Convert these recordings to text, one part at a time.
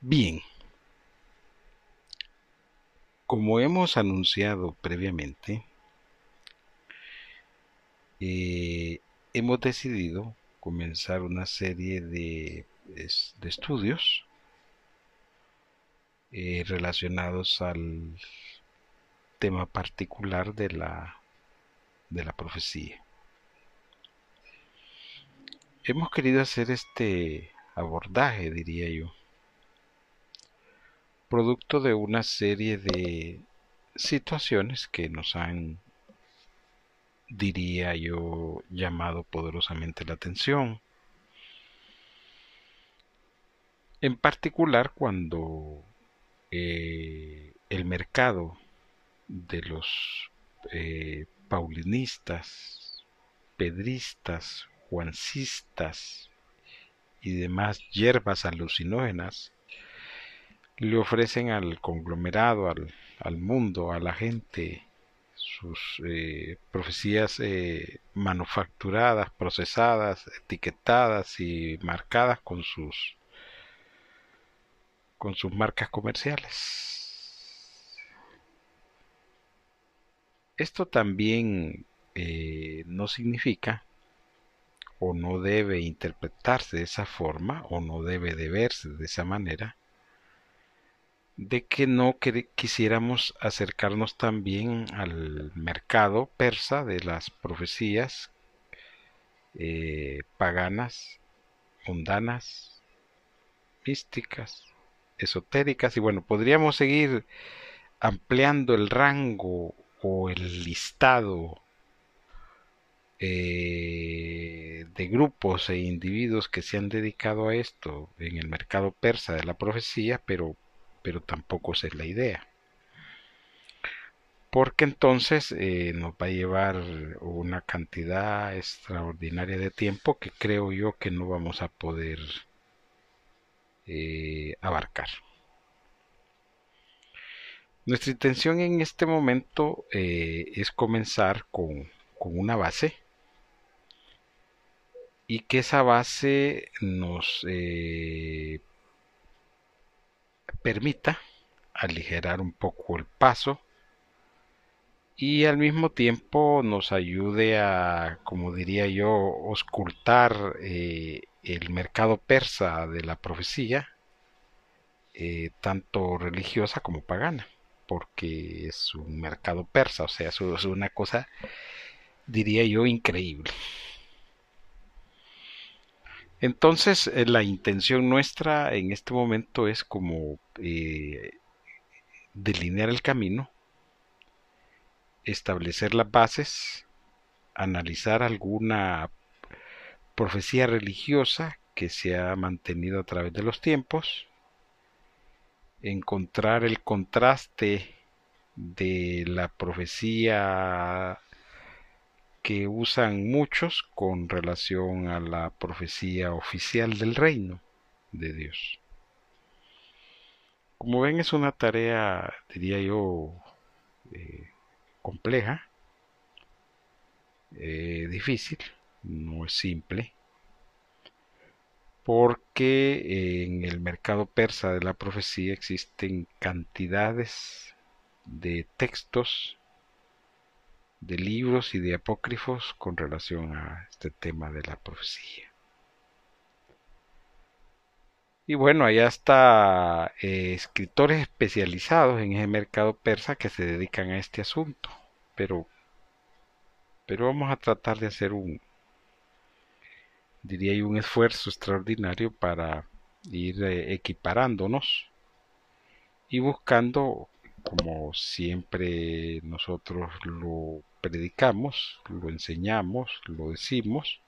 Bien, como hemos anunciado previamente, eh, hemos decidido comenzar una serie de, estudios eh, relacionados al tema particular de la, de la profecía. Hemos querido hacer este abordaje, diría yo, producto de una serie de situaciones que nos han, diría yo, llamado poderosamente la atención. En particular cuando eh, el mercado de los eh, paulinistas, pedristas, juancistas y demás hierbas alucinógenas le ofrecen al conglomerado, al, mundo, a la gente, sus eh, profecías eh, manufacturadas, procesadas, etiquetadas y marcadas con sus con sus marcas comerciales. Esto también eh, no significa o no debe interpretarse de esa forma o no debe de verse de esa manera de que no quisiéramos acercarnos también al mercado persa de las profecías eh, paganas, mundanas, místicas, esotéricas. Y bueno, podríamos seguir ampliando el rango o el listado eh, de grupos e individuos que se han dedicado a esto en el mercado persa de la profecía, pero, pero tampoco es la idea. Porque entonces eh, nos va a llevar una cantidad extraordinaria de tiempo que creo yo que no vamos a poder eh, abarcar. Nuestra intención en este momento es comenzar con, con una base y que esa base nos eh, permita aligerar un poco el paso y al mismo tiempo nos ayude a, como diría yo, oscultar eh, el mercado persa de la profecía, eh, tanto religiosa como pagana, porque es un mercado persa, o sea, es una cosa, diría yo, increíble. Entonces, eh, la intención nuestra en este momento es como eh, delinear el camino, establecer las bases, analizar alguna profecía religiosa que se ha mantenido a través de los tiempos, encontrar el contraste de la profecía que usan muchos con relación a la profecía oficial del reino de Dios. Como ven es una tarea, diría yo, eh, compleja, eh, difícil, no es simple, porque en el mercado persa de la profecía existen cantidades de textos de libros y de apócrifos con relación a este tema de la profecía. Y bueno, allá está eh, escritores especializados en ese mercado persa que se dedican a este asunto. Pero, pero vamos a tratar de hacer un, diría yo, un esfuerzo extraordinario para ir eh, equiparándonos y buscando como siempre nosotros lo predicamos, lo enseñamos, lo decimos,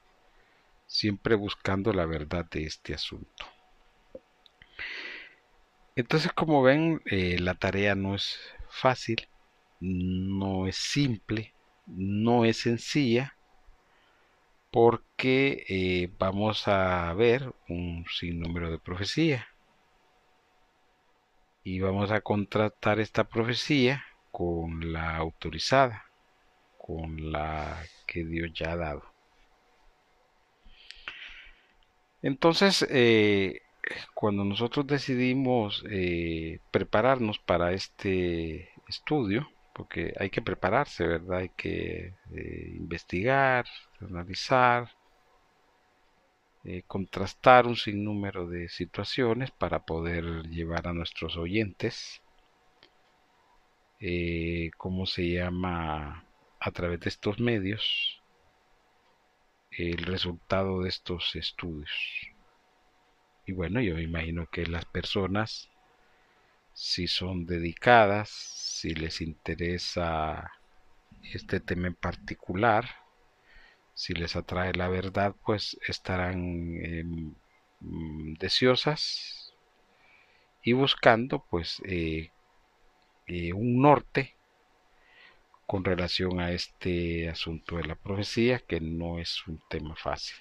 siempre buscando la verdad de este asunto. Entonces, como ven, eh, la tarea no es fácil, no es simple, no es sencilla, porque eh, vamos a ver un sinnúmero de profecías y vamos a contratar esta profecía con la autorizada, con la que Dios ya ha dado. Entonces, eh, cuando nosotros decidimos eh, prepararnos para este estudio, porque hay que prepararse, ¿verdad? Hay que eh, investigar, analizar, eh, contrastar un sinnúmero de situaciones para poder llevar a nuestros oyentes, ¿cómo se llama? A través de estos medios, el resultado de estos estudios. Y bueno, yo me imagino que las personas, si son dedicadas, si les interesa este tema en particular, si les atrae la verdad, pues estarán em, mm, deseosas y buscando pues eh, eh, un norte con relación a este asunto de la profecía que no es un tema fácil.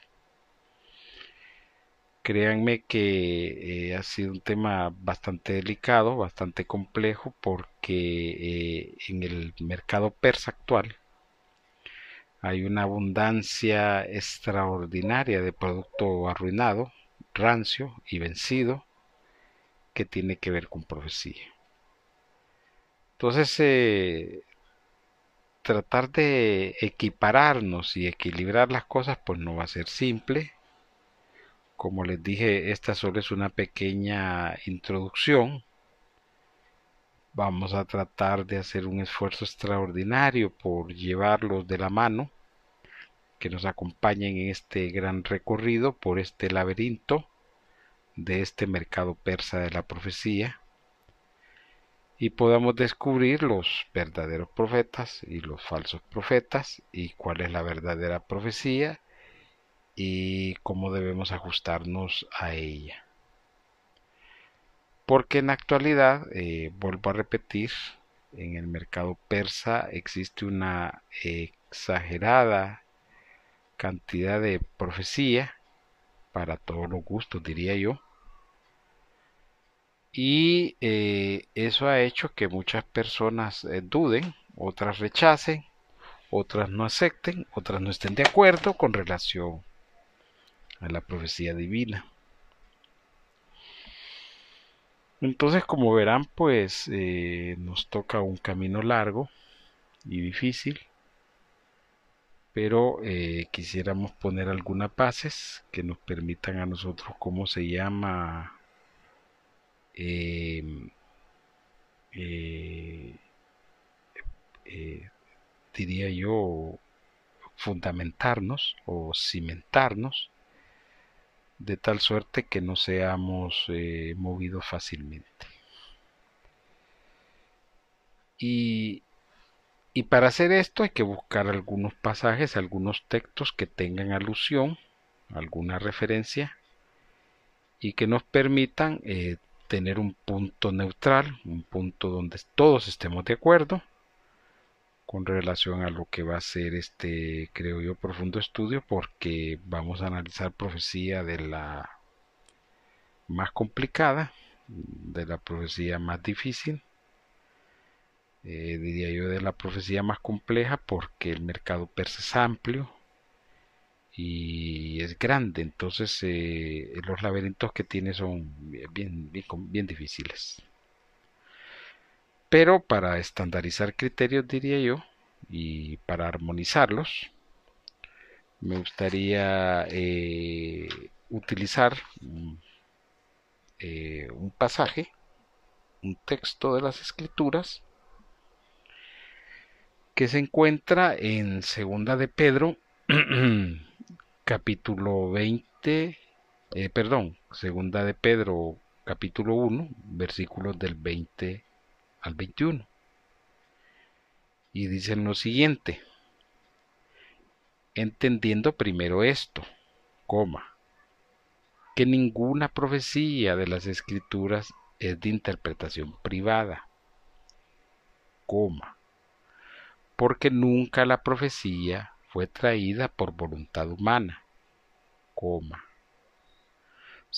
Créanme que eh, ha sido un tema bastante delicado, bastante complejo, porque en el mercado persa actual hay una abundancia extraordinaria de producto arruinado, rancio y vencido que tiene que ver con profecía. Entonces, eh, tratar de equipararnos y equilibrar las cosas, pues no va a ser simple como les dije, esta solo es una pequeña introducción. Vamos a tratar de hacer un esfuerzo extraordinario por llevarlos de la mano, que nos acompañen en este gran recorrido por este laberinto de este mercado persa de la profecía y podamos descubrir los verdaderos profetas y los falsos profetas y cuál es la verdadera profecía y cómo debemos ajustarnos a ella. Porque en la actualidad, eh, vuelvo a repetir, en el mercado persa existe una exagerada cantidad de profecía para todos los gustos, diría yo. Y eh, eso ha hecho que muchas personas eh, duden, otras rechacen, otras no acepten, otras no estén de acuerdo con relación a la profecía divina. Entonces, como verán, pues eh, nos toca un camino largo y difícil, pero eh, quisiéramos poner algunas bases que nos permitan a nosotros, ¿cómo se llama? Em, eh, diría yo, fundamentarnos o cimentarnos de tal suerte que no seamos eh, movidos fácilmente. Y, y para hacer esto hay que buscar algunos pasajes, algunos textos que tengan alusión, alguna referencia y que nos permitan eh, tener un punto neutral, un punto donde todos estemos de acuerdo con relación a lo que va a ser este, creo yo, profundo estudio, porque vamos a analizar profecía de la más complicada, de la profecía más difícil, eh, diría yo de la profecía más compleja, porque el mercado persa es amplio y es grande, entonces eh, los laberintos que tiene son bien, difíciles. Pero para estandarizar criterios, diría yo, y para armonizarlos, me gustaría eh, utilizar eh, un pasaje, un texto de las escrituras, que se encuentra en Segunda de Pedro, capítulo 20, eh, perdón, Segunda de Pedro, capítulo 1, versículos del 20 al 21. Y dicen lo siguiente, entendiendo primero esto, coma, que ninguna profecía de las escrituras es de interpretación privada, coma, porque nunca la profecía fue traída por voluntad humana, coma,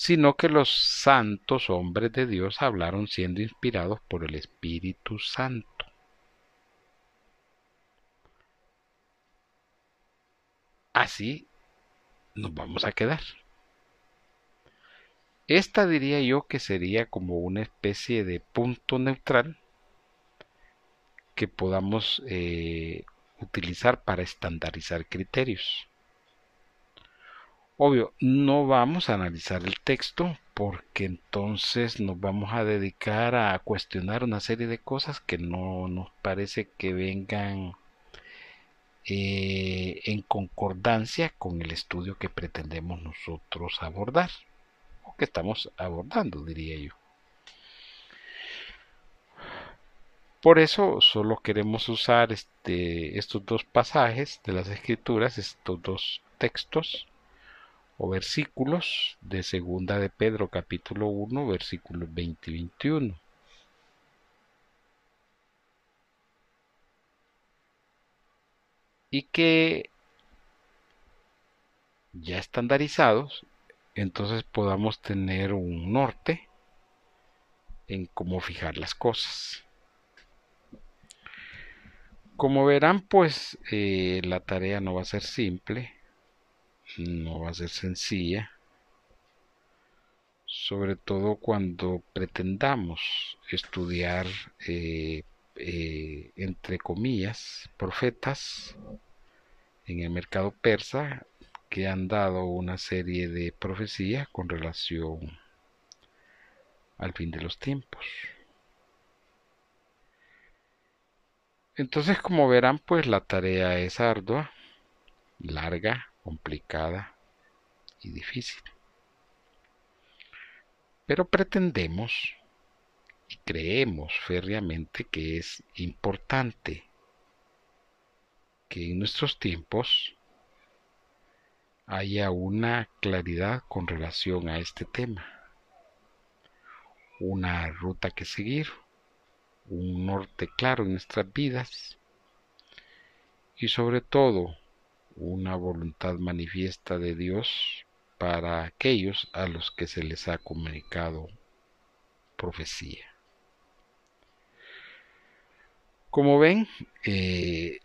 sino que los santos hombres de Dios hablaron siendo inspirados por el Espíritu Santo. Así nos vamos a quedar. Esta diría yo que sería como una especie de punto neutral que podamos eh, utilizar para estandarizar criterios. Obvio, no vamos a analizar el texto porque entonces nos vamos a dedicar a cuestionar una serie de cosas que no nos parece que vengan eh, en concordancia con el estudio que pretendemos nosotros abordar o que estamos abordando, diría yo. Por eso solo queremos usar este, estos dos pasajes de las escrituras, estos dos textos o versículos de segunda de Pedro capítulo 1 versículos 20 y 21. Y que ya estandarizados, entonces podamos tener un norte en cómo fijar las cosas. Como verán, pues eh, la tarea no va a ser simple, no va a ser sencilla, sobre todo cuando pretendamos estudiar, eh, eh, entre comillas, profetas en el mercado persa que han dado una serie de profecías con relación al fin de los tiempos. Entonces, como verán, pues la tarea es ardua, larga, complicada y difícil. Pero pretendemos y creemos férreamente que es importante que en nuestros tiempos haya una claridad con relación a este tema, una ruta que seguir, un norte claro en nuestras vidas y sobre todo una voluntad manifiesta de Dios para aquellos a los que se les ha comunicado profecía. Como ven, eh,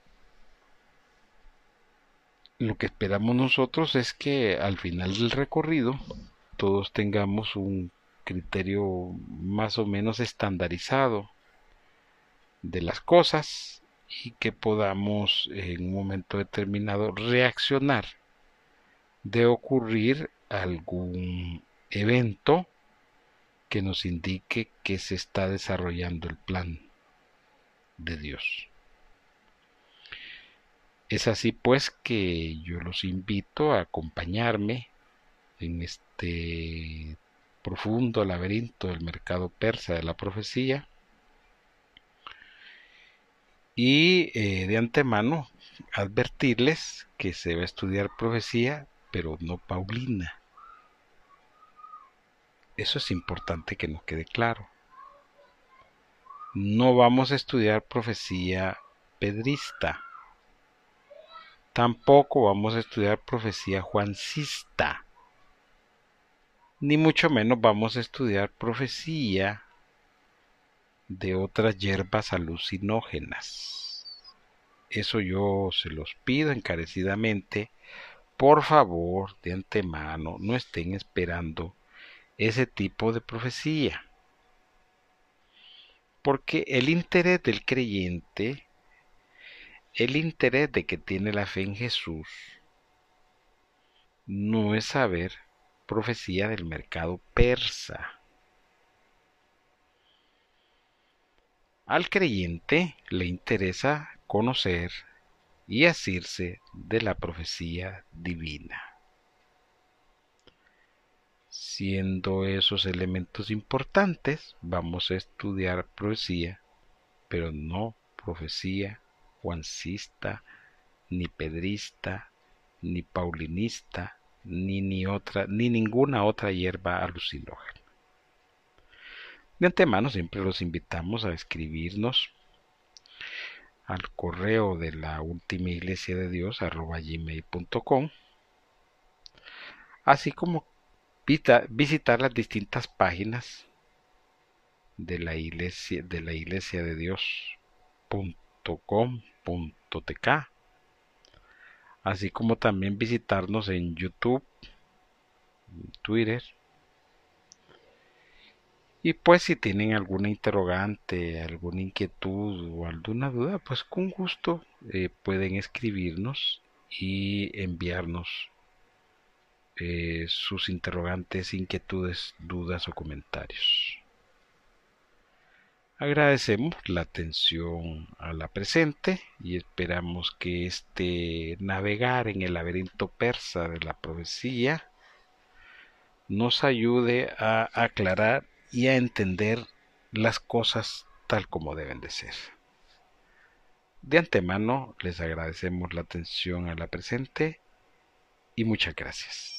lo que esperamos nosotros es que al final del recorrido todos tengamos un criterio más o menos estandarizado de las cosas y que podamos en un momento determinado reaccionar de ocurrir algún evento que nos indique que se está desarrollando el plan de Dios. Es así pues que yo los invito a acompañarme en este profundo laberinto del mercado persa de la profecía y eh, de antemano advertirles que se va a estudiar profecía, pero no Paulina. Eso es importante que nos quede claro. No vamos a estudiar profecía pedrista. Tampoco vamos a estudiar profecía juancista. Ni mucho menos vamos a estudiar profecía de otras hierbas alucinógenas. Eso yo se los pido encarecidamente. Por favor, de antemano, no estén esperando ese tipo de profecía. Porque el interés del creyente, el interés de que tiene la fe en Jesús, no es saber profecía del mercado persa Al creyente le interesa conocer y asirse de la profecía divina. Siendo esos elementos importantes, vamos a estudiar profecía, pero no profecía juancista, ni pedrista, ni paulinista, ni, ni, otra, ni ninguna otra hierba alucinógena. De antemano siempre los invitamos a escribirnos al correo de la última iglesia de Dios arroba gmail.com así como visitar las distintas páginas de la iglesia de la iglesia de Dios.com.tk así como también visitarnos en YouTube, Twitter, Y pues si tienen alguna interrogante, alguna inquietud o alguna duda, pues con gusto eh, pueden escribirnos y enviarnos eh, sus interrogantes, inquietudes, dudas o comentarios. Agradecemos la atención a la presente y esperamos que este navegar en el laberinto persa de la profecía nos ayude a aclarar y a entender las cosas tal como deben de ser. De antemano les agradecemos la atención a la presente y muchas gracias.